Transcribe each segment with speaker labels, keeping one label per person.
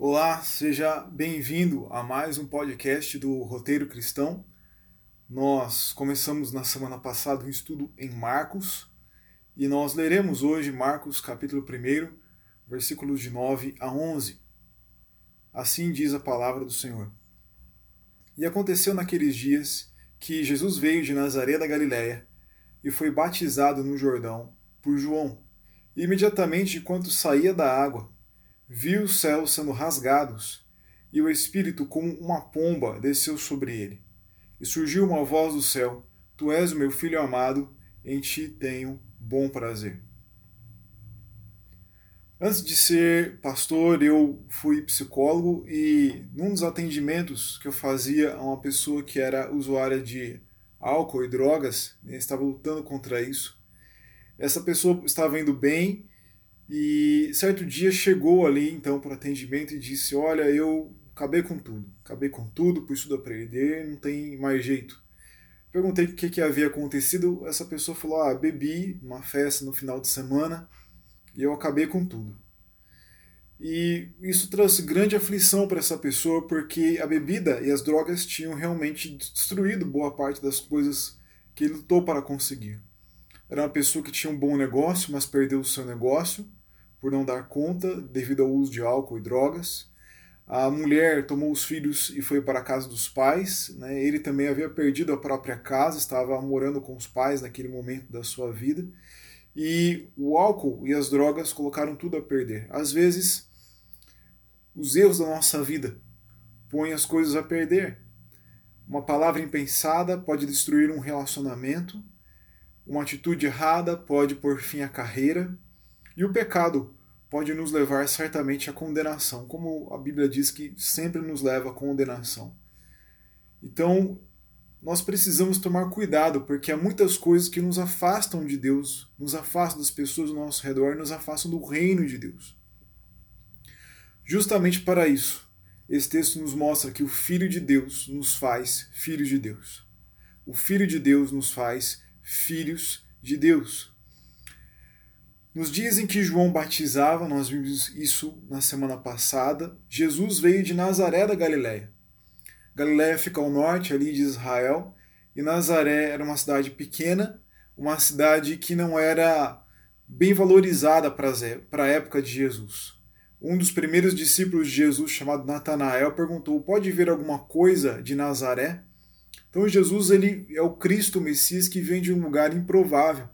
Speaker 1: Olá, seja bem-vindo a mais um podcast do Roteiro Cristão. Nós começamos na semana passada um estudo em Marcos e nós leremos hoje Marcos capítulo 1, versículos de 9 a 11. Assim diz a palavra do Senhor. E aconteceu naqueles dias que Jesus veio de Nazaré da Galiléia e foi batizado no Jordão por João. E imediatamente, enquanto saía da água, viu os céus sendo rasgados, e o Espírito, como uma pomba, desceu sobre ele. E surgiu uma voz do céu: Tu és o meu filho amado, em ti tenho bom prazer. Antes de ser pastor, eu fui psicólogo e num dos atendimentos que eu fazia a uma pessoa que era usuária de álcool e drogas, né, estava lutando contra isso. Essa pessoa estava indo bem e certo dia chegou ali então para atendimento e disse: Olha, eu acabei com tudo, acabei com tudo, pus tudo a perder, não tem mais jeito. Perguntei o que, que havia acontecido. Essa pessoa falou: Ah, bebi uma festa no final de semana e eu acabei com tudo. E isso trouxe grande aflição para essa pessoa porque a bebida e as drogas tinham realmente destruído boa parte das coisas que ele lutou para conseguir. Era uma pessoa que tinha um bom negócio, mas perdeu o seu negócio por não dar conta devido ao uso de álcool e drogas. A mulher tomou os filhos e foi para a casa dos pais. Né? Ele também havia perdido a própria casa, estava morando com os pais naquele momento da sua vida. E o álcool e as drogas colocaram tudo a perder. Às vezes, os erros da nossa vida põem as coisas a perder. Uma palavra impensada pode destruir um relacionamento, uma atitude errada pode pôr fim à carreira, e o pecado pode nos levar certamente à condenação, como a Bíblia diz que sempre nos leva à condenação. Então, nós precisamos tomar cuidado, porque há muitas coisas que nos afastam de Deus, nos afastam das pessoas ao nosso redor, nos afastam do reino de Deus. Justamente para isso, esse texto nos mostra que o Filho de Deus nos faz filhos de Deus. O Filho de Deus nos faz filhos de Deus. Nos dias em que João batizava, nós vimos isso na semana passada, Jesus veio de Nazaré da Galiléia. Galiléia fica ao norte ali de Israel, e Nazaré era uma cidade pequena, uma cidade que não era bem valorizada para a época de Jesus. Um dos primeiros discípulos de Jesus, chamado Natanael, perguntou: "Pode ver alguma coisa de Nazaré?" Então Jesus ele é o Cristo o Messias que vem de um lugar improvável.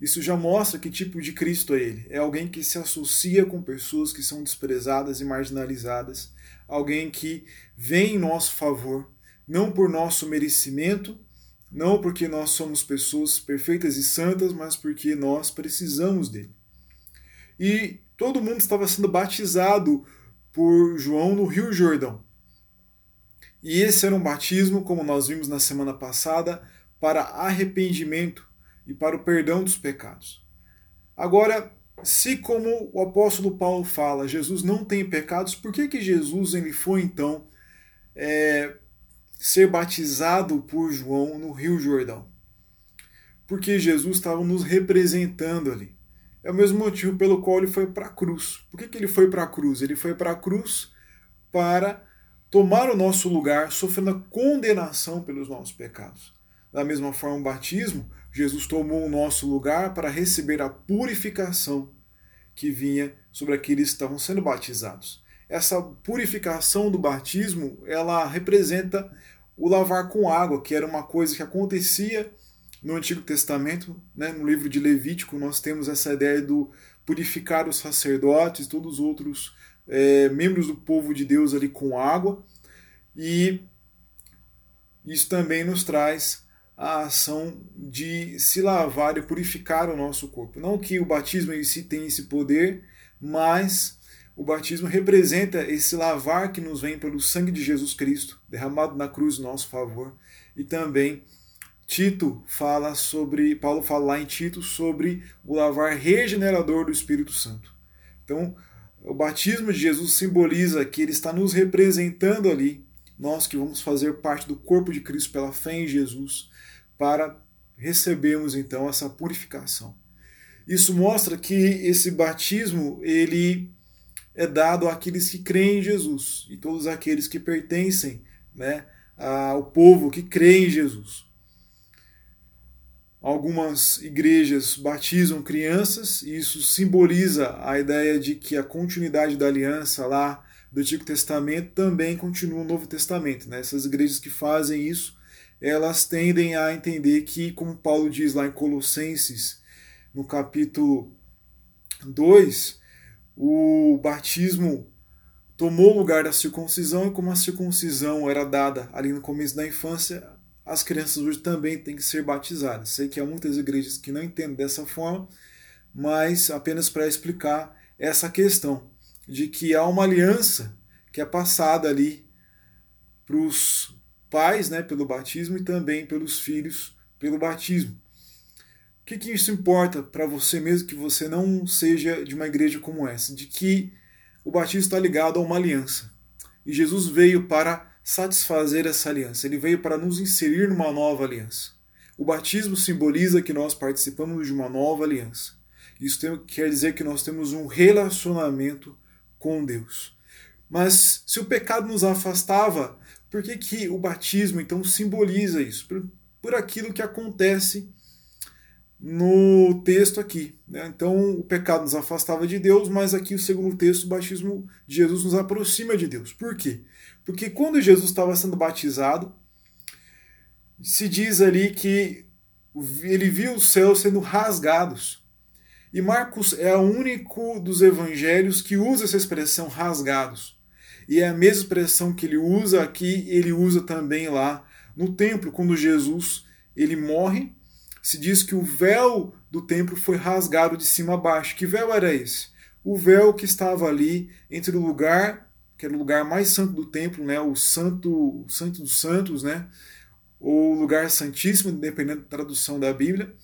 Speaker 1: Isso já mostra que tipo de Cristo é ele. É alguém que se associa com pessoas que são desprezadas e marginalizadas, alguém que vem em nosso favor, não por nosso merecimento, não porque nós somos pessoas perfeitas e santas, mas porque nós precisamos dele. E todo mundo estava sendo batizado por João no Rio Jordão. E esse era um batismo, como nós vimos na semana passada, para arrependimento e para o perdão dos pecados. Agora, se como o apóstolo Paulo fala, Jesus não tem pecados, por que, que Jesus ele foi então é, ser batizado por João no Rio Jordão? Porque Jesus estava nos representando ali. É o mesmo motivo pelo qual ele foi para a cruz. Por que, que ele foi para a cruz? Ele foi para a cruz para tomar o nosso lugar, sofrendo a condenação pelos nossos pecados. Da mesma forma, o batismo Jesus tomou o nosso lugar para receber a purificação que vinha sobre aqueles que estavam sendo batizados. Essa purificação do batismo, ela representa o lavar com água, que era uma coisa que acontecia no Antigo Testamento, né? no livro de Levítico, nós temos essa ideia do purificar os sacerdotes, todos os outros é, membros do povo de Deus ali com água, e isso também nos traz a ação de se lavar e purificar o nosso corpo. Não que o batismo em si tenha esse poder, mas o batismo representa esse lavar que nos vem pelo sangue de Jesus Cristo, derramado na cruz em nosso favor. E também Tito fala sobre, Paulo fala lá em Tito sobre o lavar regenerador do Espírito Santo. Então, o batismo de Jesus simboliza que ele está nos representando ali, nós que vamos fazer parte do corpo de Cristo pela fé em Jesus, para recebermos então essa purificação. Isso mostra que esse batismo ele é dado àqueles que creem em Jesus e todos aqueles que pertencem né, ao povo que crê em Jesus. Algumas igrejas batizam crianças e isso simboliza a ideia de que a continuidade da aliança lá do Antigo Testamento também continua no Novo Testamento. Né? Essas igrejas que fazem isso, elas tendem a entender que, como Paulo diz lá em Colossenses, no capítulo 2, o batismo tomou o lugar da circuncisão e como a circuncisão era dada ali no começo da infância, as crianças hoje também têm que ser batizadas. Sei que há muitas igrejas que não entendem dessa forma, mas apenas para explicar essa questão de que há uma aliança que é passada ali para os pais, né, pelo batismo e também pelos filhos pelo batismo. O que, que isso importa para você mesmo que você não seja de uma igreja como essa? De que o batismo está ligado a uma aliança. E Jesus veio para satisfazer essa aliança. Ele veio para nos inserir numa nova aliança. O batismo simboliza que nós participamos de uma nova aliança. Isso tem, quer dizer que nós temos um relacionamento com Deus. Mas se o pecado nos afastava, por que, que o batismo então simboliza isso? Por, por aquilo que acontece no texto aqui. Né? Então, o pecado nos afastava de Deus, mas aqui, o segundo texto, o batismo de Jesus nos aproxima de Deus. Por quê? Porque quando Jesus estava sendo batizado, se diz ali que ele viu os céus sendo rasgados. E Marcos é o único dos evangelhos que usa essa expressão rasgados. E é a mesma expressão que ele usa aqui, ele usa também lá no templo, quando Jesus ele morre, se diz que o véu do templo foi rasgado de cima a baixo. Que véu era esse? O véu que estava ali entre o lugar que era o lugar mais santo do templo, né, o santo, santo dos santos, né, ou lugar santíssimo, dependendo da tradução da Bíblia,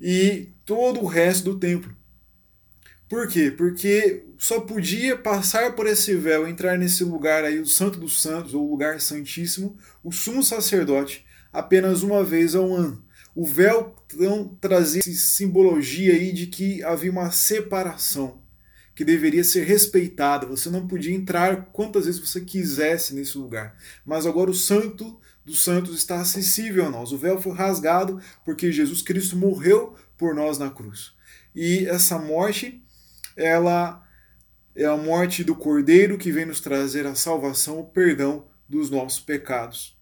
Speaker 1: e todo o resto do templo. Por quê? Porque só podia passar por esse véu, entrar nesse lugar aí, o santo dos santos, ou lugar santíssimo, o sumo sacerdote, apenas uma vez ao ano. O véu então, trazia simbologia aí de que havia uma separação que deveria ser respeitada. Você não podia entrar quantas vezes você quisesse nesse lugar. Mas agora o santo dos santos está acessível a nós. O véu foi rasgado porque Jesus Cristo morreu por nós na cruz. E essa morte, ela é a morte do Cordeiro que vem nos trazer a salvação, o perdão dos nossos pecados.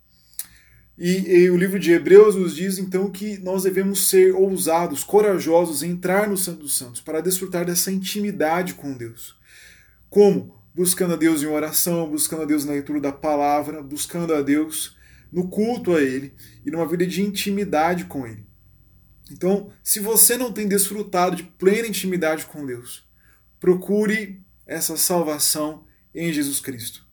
Speaker 1: E, e, o livro de Hebreus nos diz então que nós devemos ser ousados, corajosos, entrar no Santo dos Santos para desfrutar dessa intimidade com Deus. Como? Buscando a Deus em oração, buscando a Deus na leitura da palavra, buscando a Deus no culto a Ele e numa vida de intimidade com Ele. Então, se você não tem desfrutado de plena intimidade com Deus, procure essa salvação em Jesus Cristo.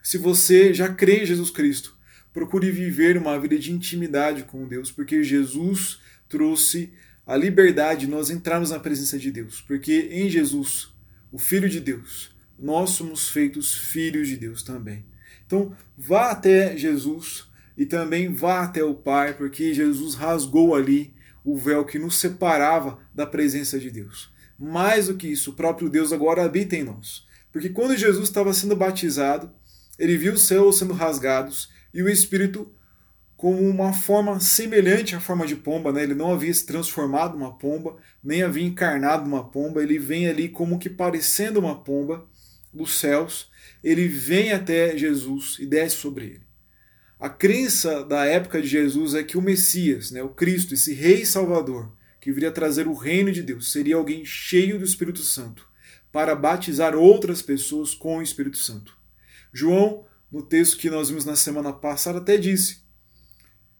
Speaker 1: Se você já crê em Jesus Cristo, procure viver uma vida de intimidade com Deus, porque Jesus trouxe a liberdade de nós entrarmos na presença de Deus, porque em Jesus, o Filho de Deus, nós somos feitos filhos de Deus também. Então, vá até Jesus e também vá até o Pai, porque Jesus rasgou ali o véu que nos separava da presença de Deus. Mais do que isso, o próprio Deus agora habita em nós. Porque quando Jesus estava sendo batizado, ele viu os céus sendo rasgados e o espírito como uma forma semelhante à forma de pomba, né? ele não havia se transformado numa pomba, nem havia encarnado numa pomba, ele vem ali como que parecendo uma pomba dos céus, ele vem até Jesus e desce sobre ele. A crença da época de Jesus é que o Messias, né, o Cristo, esse rei salvador, que viria trazer o reino de Deus, seria alguém cheio do Espírito Santo, para batizar outras pessoas com o Espírito Santo. João no texto que nós vimos na semana passada, até disse: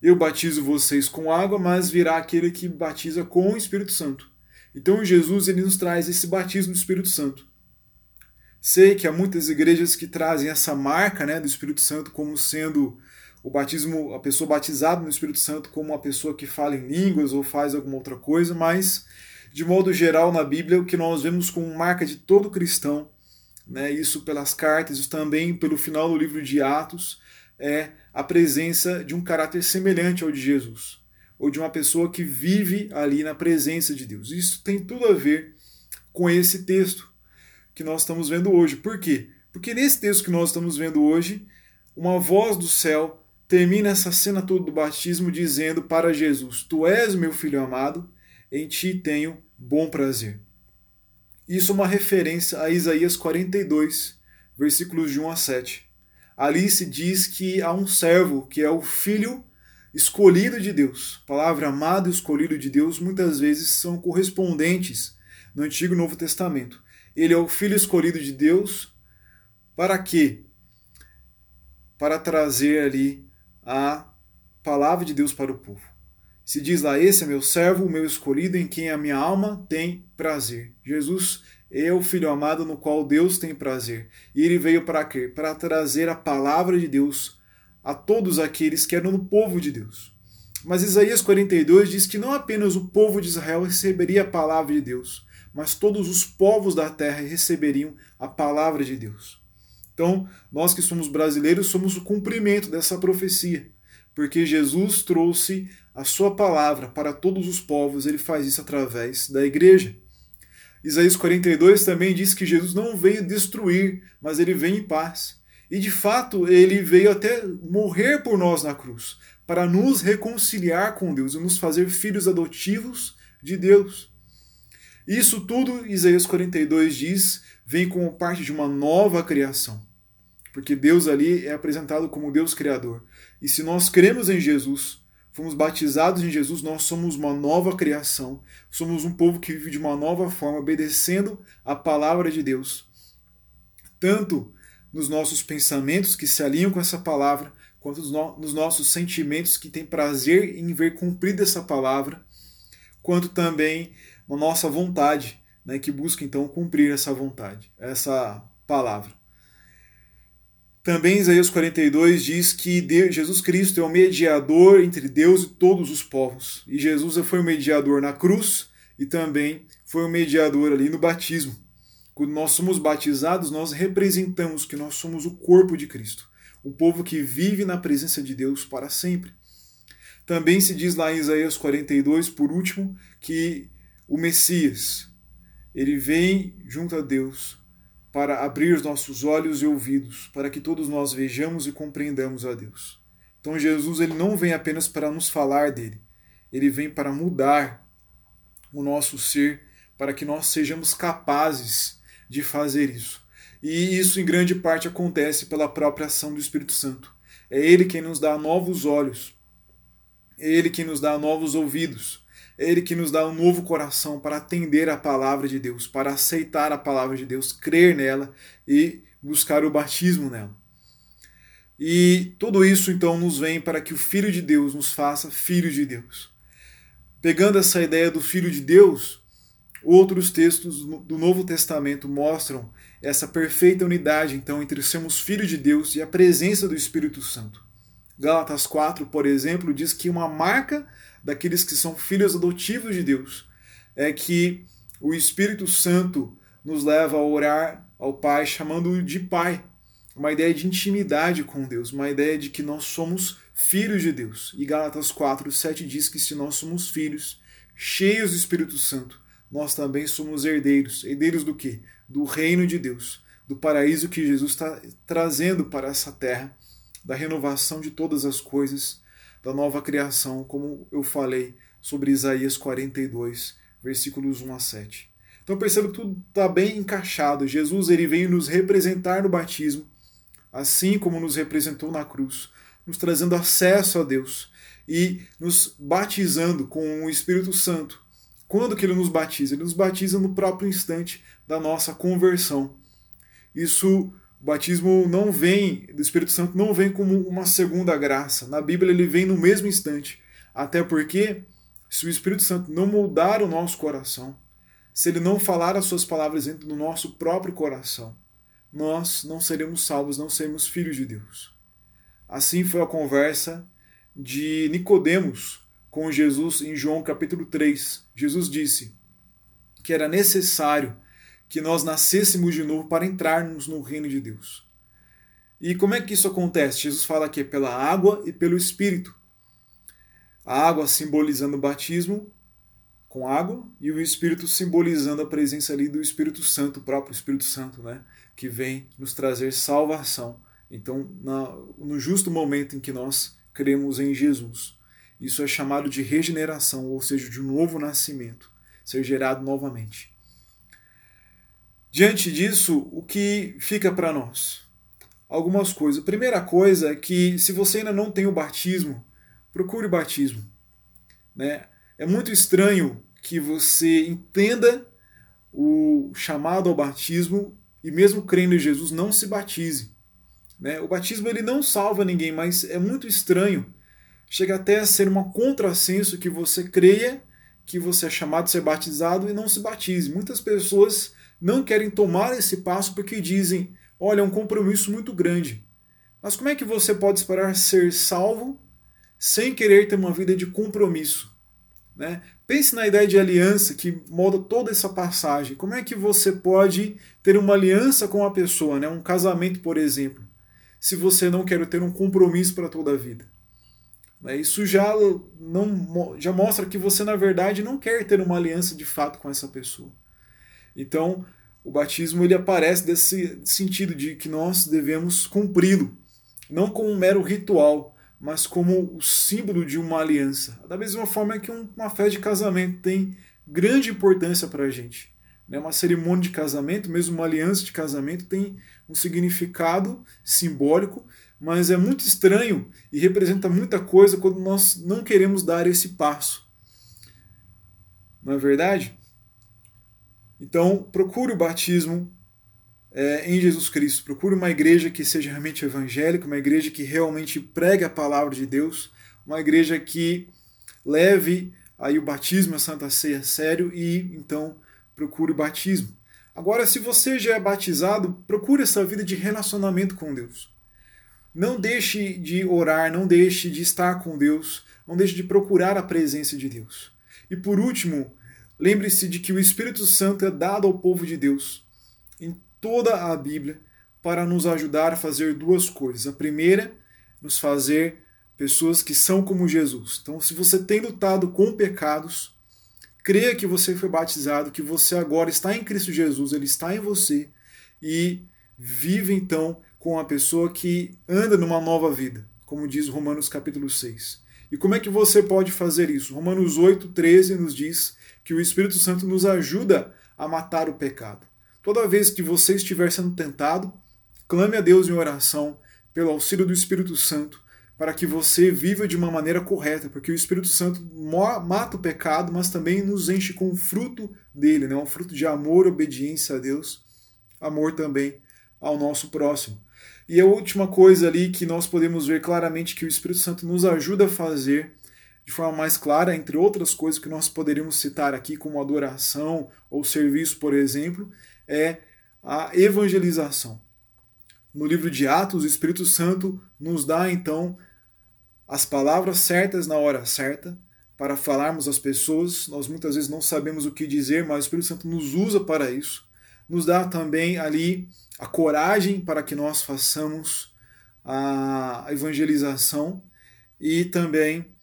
Speaker 1: Eu batizo vocês com água, mas virá aquele que batiza com o Espírito Santo. Então Jesus ele nos traz esse batismo do Espírito Santo. Sei que há muitas igrejas que trazem essa marca né, do Espírito Santo como sendo o batismo, a pessoa batizada no Espírito Santo como uma pessoa que fala em línguas ou faz alguma outra coisa, mas de modo geral na Bíblia o que nós vemos como marca de todo cristão né, isso pelas cartas, isso também pelo final do livro de Atos, é a presença de um caráter semelhante ao de Jesus, ou de uma pessoa que vive ali na presença de Deus. Isso tem tudo a ver com esse texto, que nós estamos vendo hoje. Por quê? Porque nesse texto que nós estamos vendo hoje, uma voz do céu termina essa cena toda do batismo dizendo para Jesus: Tu és meu filho amado, em ti tenho bom prazer. Isso é uma referência a Isaías 42, versículos de 1 a 7. Ali se diz que há um servo que é o filho escolhido de Deus. A palavra amado e escolhido de Deus muitas vezes são correspondentes no Antigo e Novo Testamento. Ele é o filho escolhido de Deus para quê? Para trazer ali a palavra de Deus para o povo. Se diz lá: Esse é meu servo, o meu escolhido, em quem a minha alma tem prazer. Jesus é o Filho amado no qual Deus tem prazer. E ele veio para quê? Para trazer a palavra de Deus a todos aqueles que eram no povo de Deus. Mas Isaías 42 diz que não apenas o povo de Israel receberia a palavra de Deus, mas todos os povos da terra receberiam a palavra de Deus. Então, nós que somos brasileiros somos o cumprimento dessa profecia, porque Jesus trouxe a sua palavra para todos os povos, ele faz isso através da igreja. Isaías 42 também diz que Jesus não veio destruir, mas ele veio em paz. E de fato, ele veio até morrer por nós na cruz, para nos reconciliar com Deus e nos fazer filhos adotivos de Deus. Isso tudo, Isaías 42 diz, vem como parte de uma nova criação. Porque Deus ali é apresentado como Deus Criador. E se nós cremos em Jesus, fomos batizados em Jesus, nós somos uma nova criação. Somos um povo que vive de uma nova forma, obedecendo a palavra de Deus. Tanto nos nossos pensamentos que se alinham com essa palavra, quanto nos nossos sentimentos que têm prazer em ver cumprida essa palavra, quanto também na nossa vontade, né, que busca então cumprir essa vontade, essa palavra. Também Isaías 42 diz que Deus, Jesus Cristo é o mediador entre Deus e todos os povos. E Jesus foi o mediador na cruz e também foi o mediador ali no batismo. Quando nós somos batizados, nós representamos que nós somos o corpo de Cristo, um povo que vive na presença de Deus para sempre. Também se diz lá em Isaías 42, por último, que o Messias, ele vem junto a Deus para abrir os nossos olhos e ouvidos, para que todos nós vejamos e compreendamos a Deus. Então Jesus ele não vem apenas para nos falar dele, ele vem para mudar o nosso ser, para que nós sejamos capazes de fazer isso. E isso em grande parte acontece pela própria ação do Espírito Santo. É ele quem nos dá novos olhos, é ele quem nos dá novos ouvidos, Ele que nos dá um novo coração para atender a palavra de Deus, para aceitar a palavra de Deus, crer nela e buscar o batismo nela. E tudo isso então nos vem para que o Filho de Deus nos faça filhos de Deus. Pegando essa ideia do Filho de Deus, outros textos do Novo Testamento mostram essa perfeita unidade então entre sermos filhos de Deus e a presença do Espírito Santo. Gálatas 4, por exemplo, diz que uma marca daqueles que são filhos adotivos de Deus é que o Espírito Santo nos leva a orar ao Pai chamando-o de Pai. Uma ideia de intimidade com Deus, uma ideia de que nós somos filhos de Deus. E Gálatas 4, 7 diz que se nós somos filhos, cheios do Espírito Santo, nós também somos herdeiros. Herdeiros do quê? Do reino de Deus, do paraíso que Jesus está trazendo para essa terra, da renovação de todas as coisas da nova criação, como eu falei sobre Isaías 42, versículos 1 a 7. Então perceba que tudo está bem encaixado. Jesus ele veio nos representar no batismo, assim como nos representou na cruz, nos trazendo acesso a Deus e nos batizando com o Espírito Santo. Quando que ele nos batiza? Ele nos batiza no próprio instante da nossa conversão. Isso o batismo não vem, do Espírito Santo não vem como uma segunda graça. Na Bíblia ele vem no mesmo instante. Até porque, se o Espírito Santo não moldar o nosso coração, se ele não falar as suas palavras dentro do nosso próprio coração, nós não seremos salvos, não seremos filhos de Deus. Assim foi a conversa de Nicodemos com Jesus em João capítulo 3. Jesus disse que era necessário que nós nascêssemos de novo para entrarmos no reino de Deus. E como é que isso acontece? Jesus fala que é pela água e pelo Espírito. A água simbolizando o batismo, com água e o Espírito simbolizando a presença ali do Espírito Santo, o próprio Espírito Santo, né? Que vem nos trazer salvação. Então, na, no justo momento em que nós cremos em Jesus. Isso é chamado de regeneração, ou seja, de um novo nascimento, ser gerado novamente. Diante disso, o que fica para nós? Algumas coisas. A primeira coisa é que, se você ainda não tem o batismo, procure o batismo. Né? É muito estranho que você entenda o chamado ao batismo e, mesmo crendo em Jesus, não se batize. Né? O batismo ele não salva ninguém, mas é muito estranho. Chega até a ser uma contrassenso que você creia que você é chamado a ser batizado e não se batize. Muitas pessoas não querem tomar esse passo porque dizem: olha, é um compromisso muito grande. Mas como é que você pode esperar ser salvo sem querer ter uma vida de compromisso? Né? Pense na ideia de aliança que molda toda essa passagem. Como é que você pode ter uma aliança com a pessoa, né? um casamento, por exemplo, se você não quer ter um compromisso para toda a vida? Né? Isso já, não, já mostra que você, na verdade, não quer ter uma aliança de fato com essa pessoa. Então, o batismo ele aparece desse sentido de que nós devemos cumpri-lo, não como um mero ritual, mas como o símbolo de uma aliança. Da mesma forma que uma festa de casamento tem grande importância para a gente. Né? Uma cerimônia de casamento, mesmo uma aliança de casamento, tem um significado simbólico, mas é muito estranho e representa muita coisa quando nós não queremos dar esse passo. Não é verdade? Então, procure o batismo é, em Jesus Cristo. Procure uma igreja que seja realmente evangélica, uma igreja que realmente pregue a palavra de Deus, uma igreja que leve aí o batismo, a Santa Ceia sério e então procure o batismo. Agora, se você já é batizado, procure essa vida de relacionamento com Deus. Não deixe de orar, não deixe de estar com Deus, não deixe de procurar a presença de Deus. E por último, lembre-se de que o Espírito Santo é dado ao povo de Deus em toda a Bíblia para nos ajudar a fazer duas coisas. A primeira, nos fazer pessoas que são como Jesus. Então, se você tem lutado com pecados, creia que você foi batizado, que você agora está em Cristo Jesus, ele está em você e vive então com a pessoa que anda numa nova vida, como diz Romanos capítulo 6. E como é que você pode fazer isso? Romanos 8, 13 nos diz que o Espírito Santo nos ajuda a matar o pecado. Toda vez que você estiver sendo tentado, clame a Deus em oração pelo auxílio do Espírito Santo para que você viva de uma maneira correta, porque o Espírito Santo mata o pecado, mas também nos enche com o fruto dele, né? um fruto de amor, obediência a Deus, amor também ao nosso próximo. E a última coisa ali que nós podemos ver claramente que o Espírito Santo nos ajuda a fazer de forma mais clara, entre outras coisas que nós poderíamos citar aqui, como adoração ou serviço, por exemplo, é a evangelização. No livro de Atos, o Espírito Santo nos dá então as palavras certas na hora certa para falarmos às pessoas. Nós muitas vezes não sabemos o que dizer, mas o Espírito Santo nos usa para isso. Nos dá também ali a coragem para que nós façamos a evangelização e também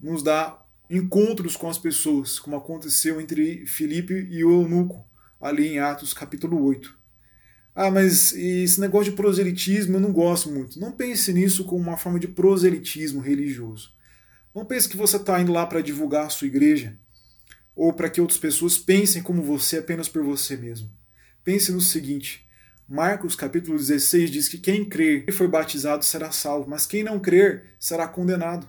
Speaker 1: nos dá encontros com as pessoas, como aconteceu entre Filipe e o eunuco, ali em Atos capítulo 8. Ah, mas esse negócio de proselitismo eu não gosto muito. Não pense nisso como uma forma de proselitismo religioso. Não pense que você está indo lá para divulgar a sua igreja ou para que outras pessoas pensem como você apenas por você mesmo. Pense no seguinte: Marcos capítulo 16 diz que quem crer e for batizado será salvo, mas quem não crer será condenado.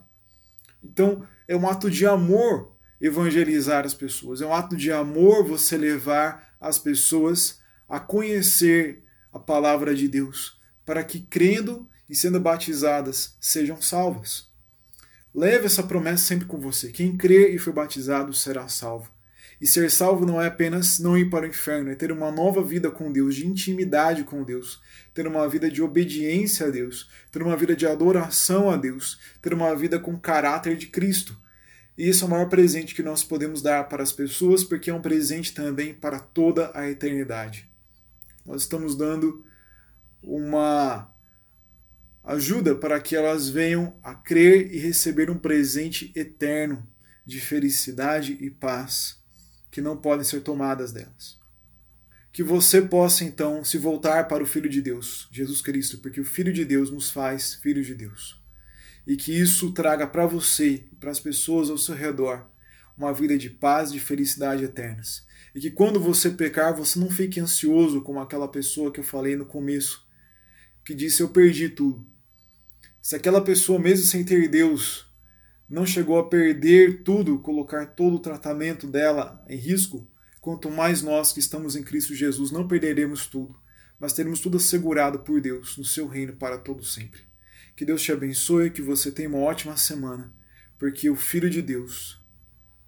Speaker 1: Então, é um ato de amor evangelizar as pessoas, é um ato de amor você levar as pessoas a conhecer a palavra de Deus, para que crendo e sendo batizadas sejam salvas. Leve essa promessa sempre com você. Quem crer e for batizado será salvo. E ser salvo não é apenas não ir para o inferno, é ter uma nova vida com Deus, de intimidade com Deus, ter uma vida de obediência a Deus, ter uma vida de adoração a Deus, ter uma vida com caráter de Cristo. E isso é o maior presente que nós podemos dar para as pessoas, porque é um presente também para toda a eternidade. Nós estamos dando uma ajuda para que elas venham a crer e receber um presente eterno de felicidade e paz que não podem ser tomadas delas. Que você possa então se voltar para o Filho de Deus, Jesus Cristo, porque o Filho de Deus nos faz filhos de Deus. E que isso traga para você e para as pessoas ao seu redor uma vida de paz e de felicidade eternas. E que quando você pecar, você não fique ansioso como aquela pessoa que eu falei no começo, que disse: Eu perdi tudo. Se aquela pessoa, mesmo sem ter Deus, não chegou a perder tudo, colocar todo o tratamento dela em risco, quanto mais nós que estamos em Cristo Jesus não perderemos tudo, mas teremos tudo assegurado por Deus no seu reino para todo sempre. Que Deus te abençoe, que você tenha uma ótima semana, porque o Filho de Deus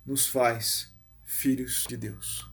Speaker 1: nos faz filhos de Deus.